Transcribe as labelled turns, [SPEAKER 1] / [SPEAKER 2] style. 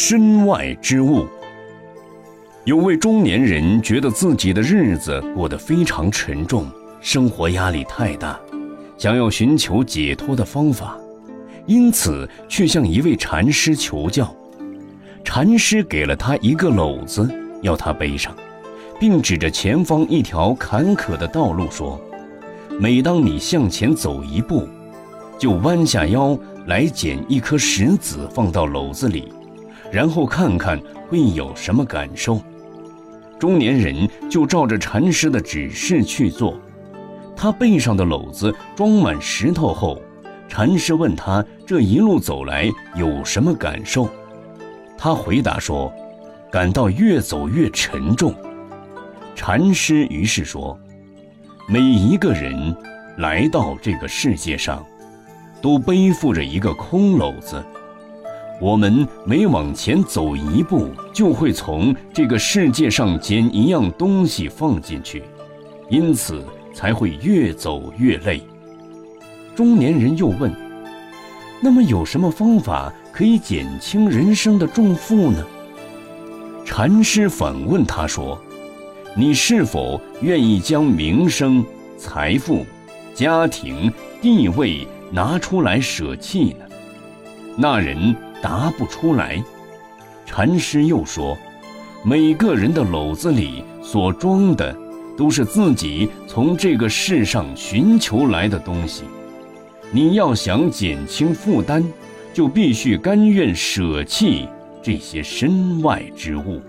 [SPEAKER 1] 身外之物。有位中年人觉得自己的日子过得非常沉重，生活压力太大，想要寻求解脱的方法，因此去向一位禅师求教。禅师给了他一个篓子，要他背上，并指着前方一条坎坷的道路说：“每当你向前走一步，就弯下腰来捡一颗石子放到篓子里。”然后看看会有什么感受。中年人就照着禅师的指示去做。他背上的篓子装满石头后，禅师问他这一路走来有什么感受。他回答说：“感到越走越沉重。”禅师于是说：“每一个人来到这个世界上，都背负着一个空篓子。”我们每往前走一步，就会从这个世界上捡一样东西放进去，因此才会越走越累。中年人又问：“那么有什么方法可以减轻人生的重负呢？”禅师反问他说：“你是否愿意将名声、财富、家庭、地位拿出来舍弃呢？”那人。答不出来。禅师又说：“每个人的篓子里所装的，都是自己从这个世上寻求来的东西。你要想减轻负担，就必须甘愿舍弃这些身外之物。”